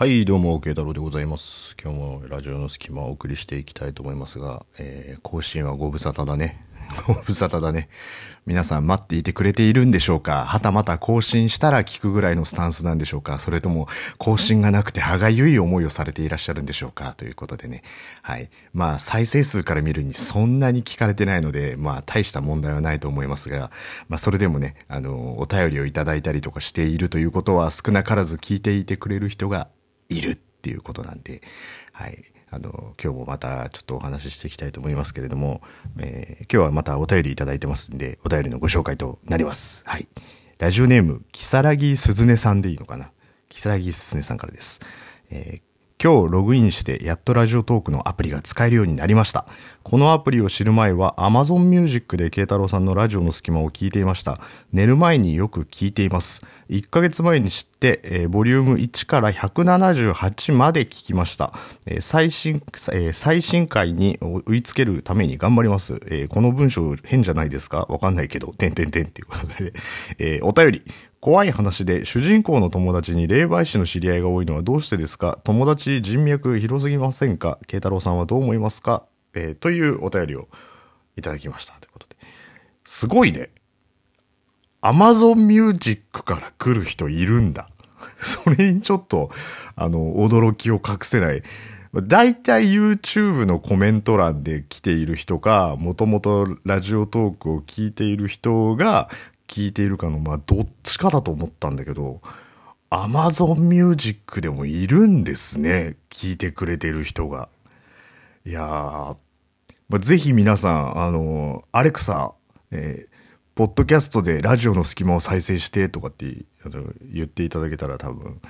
はい、どうも、慶太郎でございます。今日もラジオの隙間をお送りしていきたいと思いますが、えー、更新はご無沙汰だね。ご無沙汰だね。皆さん待っていてくれているんでしょうか？はたまた更新したら聞くぐらいのスタンスなんでしょうか？それとも更新がなくて歯がゆい思いをされていらっしゃるんでしょうか？ということでね。はい。まあ、再生数から見るにそんなに聞かれてないので、まあ、大した問題はないと思いますが、まあ、それでもね、あの、お便りをいただいたりとかしているということは少なからず聞いていてくれる人がいるっていうことなんで、はい。あの、今日もまたちょっとお話ししていきたいと思いますけれども、えー今日はまたお便りいただいてますんで、お便りのご紹介となります。はい。ラジオネーム、キサラギスズネさんでいいのかな？キサラギスズネさんからです。えー今日ログインしてやっとラジオトークのアプリが使えるようになりました。このアプリを知る前は Amazon Music で慶太郎さんのラジオの隙間を聞いていました。寝る前によく聞いています。1ヶ月前に知って、えーボリューム1から178まで聞きました。えー最新、えー最新回に追いつけるために頑張ります。えこの文章変じゃないですか？わかんないけど、てんてんてんっていうことで、えお便り。怖い話で主人公の友達に霊媒師の知り合いが多いのはどうしてですか？友達人脈広すぎませんか？慶太郎さんはどう思いますか？えーというお便りをいただきました。ということで。すごいね。Amazon Music から来る人いるんだ。それにちょっと、あの、驚きを隠せない。だいたい YouTube のコメント欄で来ている人か、もともとラジオトークを聞いている人が聞いているかの、まあ、どっちかだと思ったんだけど、Amazon Music でもいるんですね。聞いてくれてる人が。いやー、まあ、ぜひ皆さん、あの、アレクサ、えーポッドキャストでラジオの隙間を再生してとかってあの言っていただけたら多分、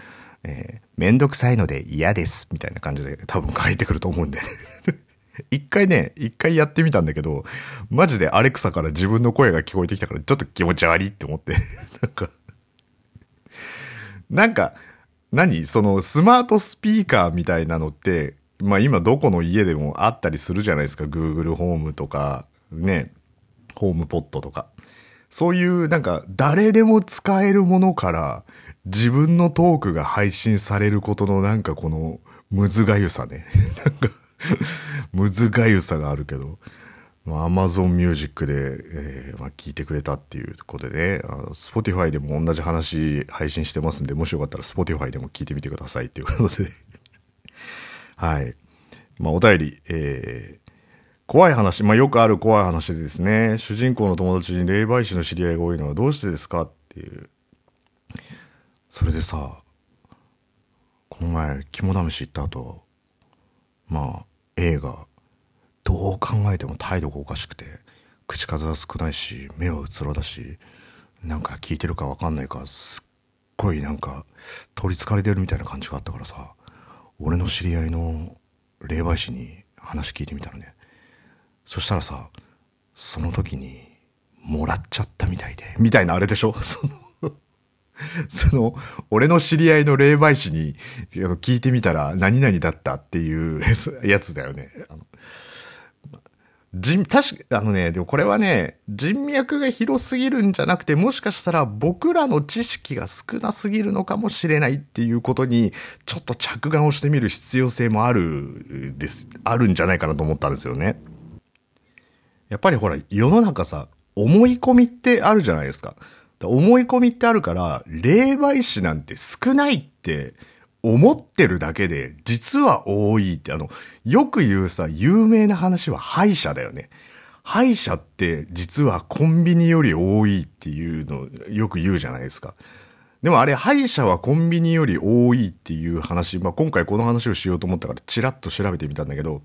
えーめんどくさいので嫌ですみたいな感じで多分書いてくると思うんで。一回ね、一回やってみたんだけど、マジでアレクサから自分の声が聞こえてきたからちょっと気持ち悪いって思って。なんか、なんか、何？そのスマートスピーカーみたいなのって、まあ今どこの家でもあったりするじゃないですか。Google ホームとか、ね、ホームポットとか。そういうなんか誰でも使えるものから自分のトークが配信されることのなんかこのむずがゆさね。なんか、むずがゆさがあるけど。まあ Amazon Music で、えーまあ、聞いてくれたっていうことでね、あの Spotify でも同じ話配信してますんで、もしよかったら Spotify でも聞いてみてくださいっていうことで。はい。まあ、お便り、えー、怖い話、まあ、よくある怖い話ですね、主人公の友達に霊媒師の知り合いが多いのはどうしてですか？っていう。それでさ、この前、肝試し行った後、まあ、映画、どう考えても態度がおかしくて、口数は少ないし、目はうつろだし、なんか聞いてるかわかんないか、すっごいなんか、取り憑かれてるみたいな感じがあったからさ、俺の知り合いの霊媒師に話聞いてみたらね。そしたらさ、その時に、もらっちゃったみたいで、みたいなあれでしょ？その、その、俺の知り合いの霊媒師に聞いてみたら何々だったっていうやつだよね。人、確か、あのね、でもこれはね、人脈が広すぎるんじゃなくて、もしかしたら僕らの知識が少なすぎるのかもしれないっていうことに、ちょっと着眼をしてみる必要性もある、です、あるんじゃないかなと思ったんですよね。やっぱりほら、世の中さ、思い込みってあるじゃないですか。思い込みってあるから、霊媒師なんて少ないって思ってるだけで、実は多いって、あの、よく言うさ、有名な話は歯医者だよね。歯医者って実はコンビニより多いっていうのよく言うじゃないですか。でもあれ、歯医者はコンビニより多いっていう話、まあ、今回この話をしようと思ったから、チラッと調べてみたんだけど、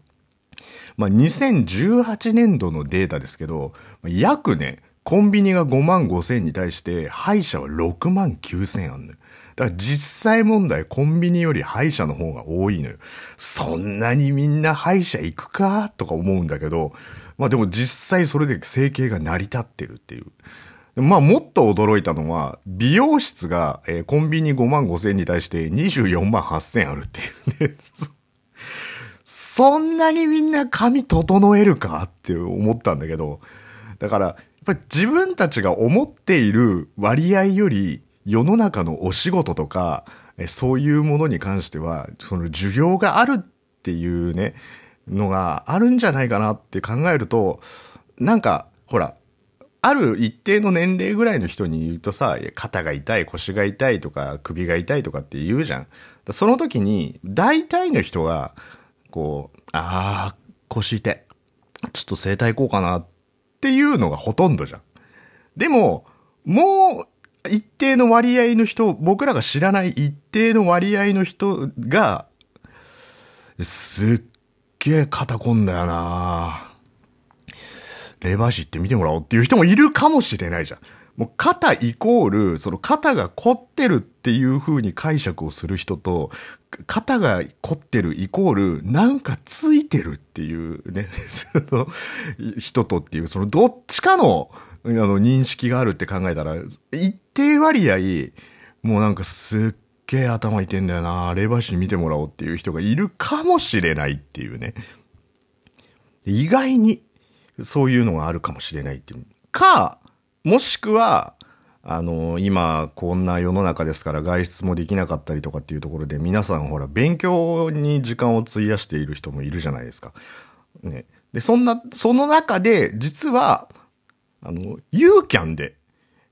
まあ、2018年度のデータですけど、約ね、コンビニが5万5千に対して、歯医者は6万9千あんのよ。だから実際問題、コンビニより歯医者の方が多いのよ。そんなにみんな歯医者行くか？とか思うんだけど、まあでも実際それで生計が成り立ってるっていう。まあもっと驚いたのは、美容室が、えーコンビニ5万5千に対して24万8千あるっていうね。そんなにみんな髪整えるか？って思ったんだけど、だから、やっぱり自分たちが思っている割合より、世の中のお仕事とか、そういうものに関しては、その需要があるっていうね、のがあるんじゃないかなって考えると、なんか、ほら、ある一定の年齢ぐらいの人に言うとさ、肩が痛い、腰が痛いとか、首が痛いとかって言うじゃん。その時に、大体の人が、こう、ああ、腰痛い。ちょっと整体行こうかなっていうのがほとんどじゃん。でも、もう、一定の割合の人、僕らが知らない一定の割合の人が、すっげえ肩こんだよなレバーシって見てもらおうっていう人もいるかもしれないじゃん。もう肩イコール、その肩が凝ってるっていう風に解釈をする人と、肩が凝ってるイコール、なんかついてるっていうね、そ の人とっていう、そのどっちかの、あの、認識があるって考えたら、一定割合、もうなんかすっげえ頭痛いんだよなレバー見てもらおうっていう人がいるかもしれないっていうね。意外に、そういうのがあるかもしれないっていう。か、もしくは、あの、今、こんな世の中ですから外出もできなかったりとかっていうところで、皆さんほら、勉強に時間を費やしている人もいるじゃないですか。ね。で、そんな、その中で、実は、あの、ユーキャンで、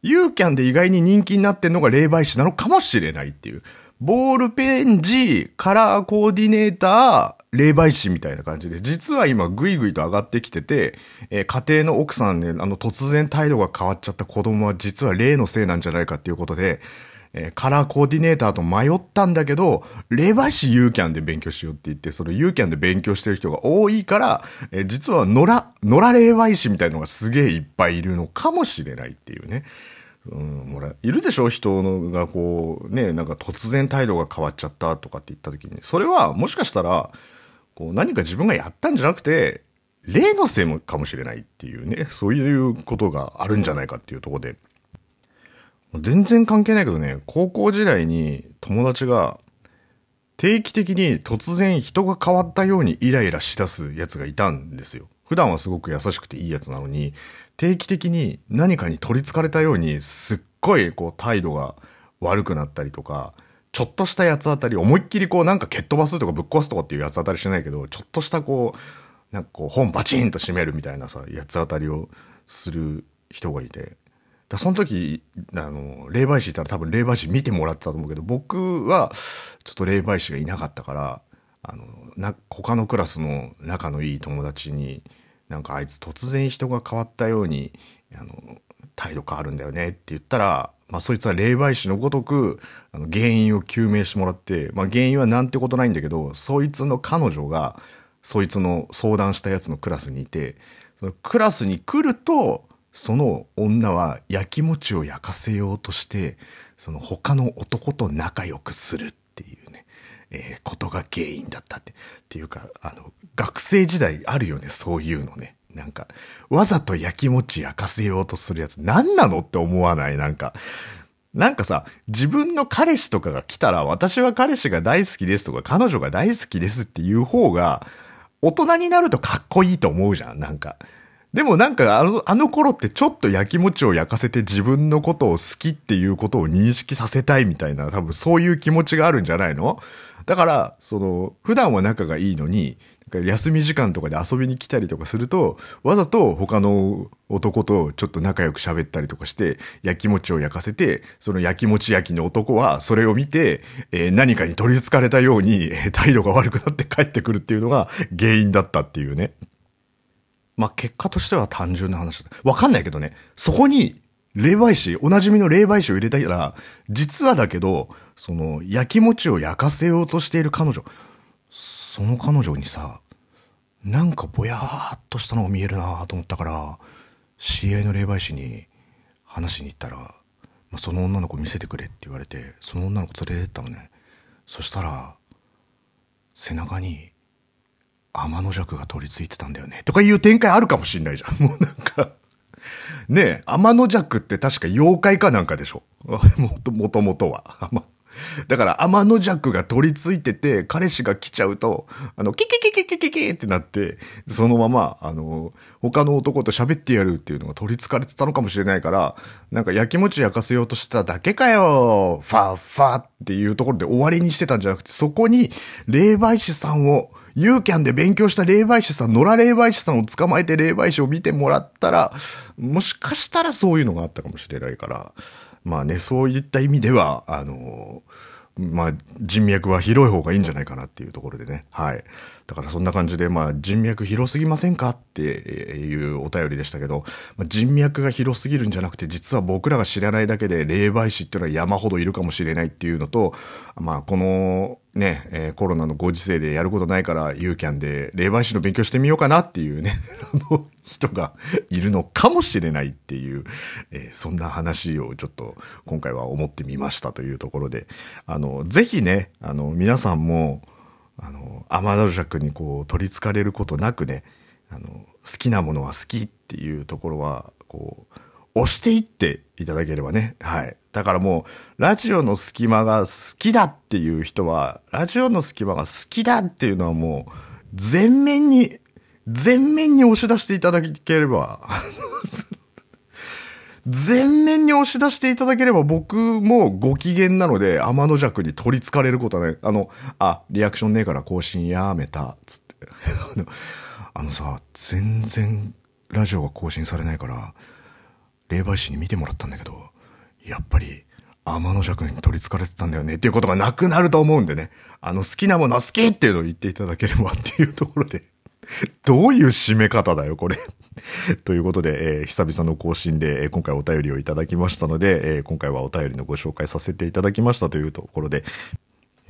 ユーキャンで意外に人気になってんのが霊媒師なのかもしれないっていう。ボールペン字、カラーコーディネーター、霊媒師みたいな感じで、実は今ぐいぐいと上がってきてて、えー、家庭の奥さんね、あの突然態度が変わっちゃった子供は実は霊のせいなんじゃないかっていうことで、えー、カラーコーディネーターと迷ったんだけど、霊媒師ユーキャンで勉強しようって言って、そのユーキャンで勉強してる人が多いから、えー、実は野良、野良霊媒師みたいのがすげえいっぱいいるのかもしれないっていうね。うん、ほら、いるでしょ？人のがこう、ね、なんか突然態度が変わっちゃったとかって言った時に、それはもしかしたら、こう何か自分がやったんじゃなくて、例のせいもかもしれないっていうね、そういうことがあるんじゃないかっていうとこで。全然関係ないけどね、高校時代に友達が定期的に突然人が変わったようにイライラしだすやつがいたんですよ。普段はすごく優しくていいやつなのに、定期的に何かに取り憑かれたようにすっごいこう態度が悪くなったりとか、ちょっとした八つ当たり、思いっきりこうなんか蹴っ飛ばすとかぶっ壊すとかっていう八つ当たりしないけど、ちょっとしたこう、なんかこう本バチンと閉めるみたいなさ、八つ当たりをする人がいて。だその時、あの、霊媒師いたら多分霊媒師見てもらってたと思うけど、僕はちょっと霊媒師がいなかったから、あの、な、他のクラスの仲のいい友達に、なんかあいつ突然人が変わったように、あの、態度変わるんだよねって言ったら、まあそいつは霊媒師のごとく、あの原因を究明してもらって、まあ原因はなんてことないんだけど、そいつの彼女が、そいつの相談したやつのクラスにいて、そのクラスに来ると、その女は焼き餅を焼かせようとして、その他の男と仲良くするっていうね、えー、ことが原因だったって。っていうか、あの、学生時代あるよね、そういうのね。なんか、わざと焼き餅焼かせようとするやつ、何なのって思わない？なんか、なんかさ、自分の彼氏とかが来たら、私は彼氏が大好きですとか、彼女が大好きですっていう方が、大人になるとかっこいいと思うじゃん、なんか。でもなんかあの、あの頃ってちょっと焼き餅を焼かせて自分のことを好きっていうことを認識させたいみたいな、多分そういう気持ちがあるんじゃないの？だから、その、普段は仲がいいのに、休み時間とかで遊びに来たりとかすると、わざと他の男とちょっと仲良く喋ったりとかして、焼き餅を焼かせて、その焼き餅焼きの男はそれを見て、えー、何かに取り憑かれたように、えー、態度が悪くなって帰ってくるっていうのが原因だったっていうね。まあ、結果としては単純な話だ。わかんないけどね、そこに霊媒師、おなじみの霊媒師を入れたら、実はだけど、その、焼き餅を焼かせようとしている彼女、その彼女にさ、なんかぼやーっとしたのが見えるなと思ったから、知り合いの霊媒師に話しに行ったら、まあ、その女の子見せてくれって言われて、その女の子連れてったのね。そしたら、背中に天の弱が取り付いてたんだよね。とかいう展開あるかもしんないじゃん。もうなんかねえ、天の弱って確か妖怪かなんかでしょもともとは。だから天の弱が取り付いてて、彼氏が来ちゃうと、あの、キキキキキキキってなって、そのまま、あの、他の男と喋ってやるっていうのが取り付かれてたのかもしれないから、なんか焼き餅焼かせようとしただけかよファーファーっていうところで終わりにしてたんじゃなくて、そこに霊媒師さんを、ユーキャンで勉強した霊媒師さん、野良霊媒師さんを捕まえて霊媒師を見てもらったら、もしかしたらそういうのがあったかもしれないから、まあね、そういった意味では、あのまあ、人脈は広い方がいいんじゃないかなっていうところでね。はい。だからそんな感じで、まあ、人脈広すぎませんかっていうお便りでしたけど、まあ、人脈が広すぎるんじゃなくて、実は僕らが知らないだけで霊媒師っていうのは山ほどいるかもしれないっていうのと、まあ、この、ね、えー、コロナのご時世でやることないから、ユーキャンで霊媒師の勉強してみようかなっていうね、あの、人がいるのかもしれないっていう、えー、そんな話をちょっと今回は思ってみましたというところで、あの、ぜひね、あの、皆さんも、あの、天の尺にこう取り憑かれることなくね、あの、好きなものは好きっていうところは、こう、押していっていただければね。はい。だからもう、ラジオの隙間が好きだっていう人は、ラジオの隙間が好きだっていうのはもう、全面に、全面に押し出していただければ、全面に押し出していただければ僕もご機嫌なので天の弱に取り憑かれることはない。あの、あ、リアクションねえから更新やめた、つって。あのさ、全然ラジオが更新されないから、霊媒師に見てもらったんだけど、やっぱり天の弱に取り憑かれてたんだよねっていうことがなくなると思うんでね。あの好きなものは好きっていうのを言っていただければっていうところで どういう締め方だよ、これ ということで、えー、久々の更新で、えー、今回お便りをいただきましたので、えー、今回はお便りのご紹介させていただきましたというところで、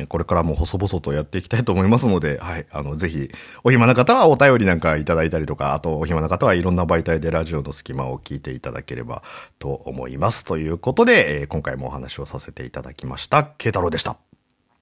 これからも細々とやっていきたいと思いますので、はい。あの、ぜひ、お暇な方はお便りなんかいただいたりとか、あと、お暇な方はいろんな媒体でラジオの隙間を聞いていただければと思います。ということで、えー、今回もお話をさせていただきました。慶太郎でした。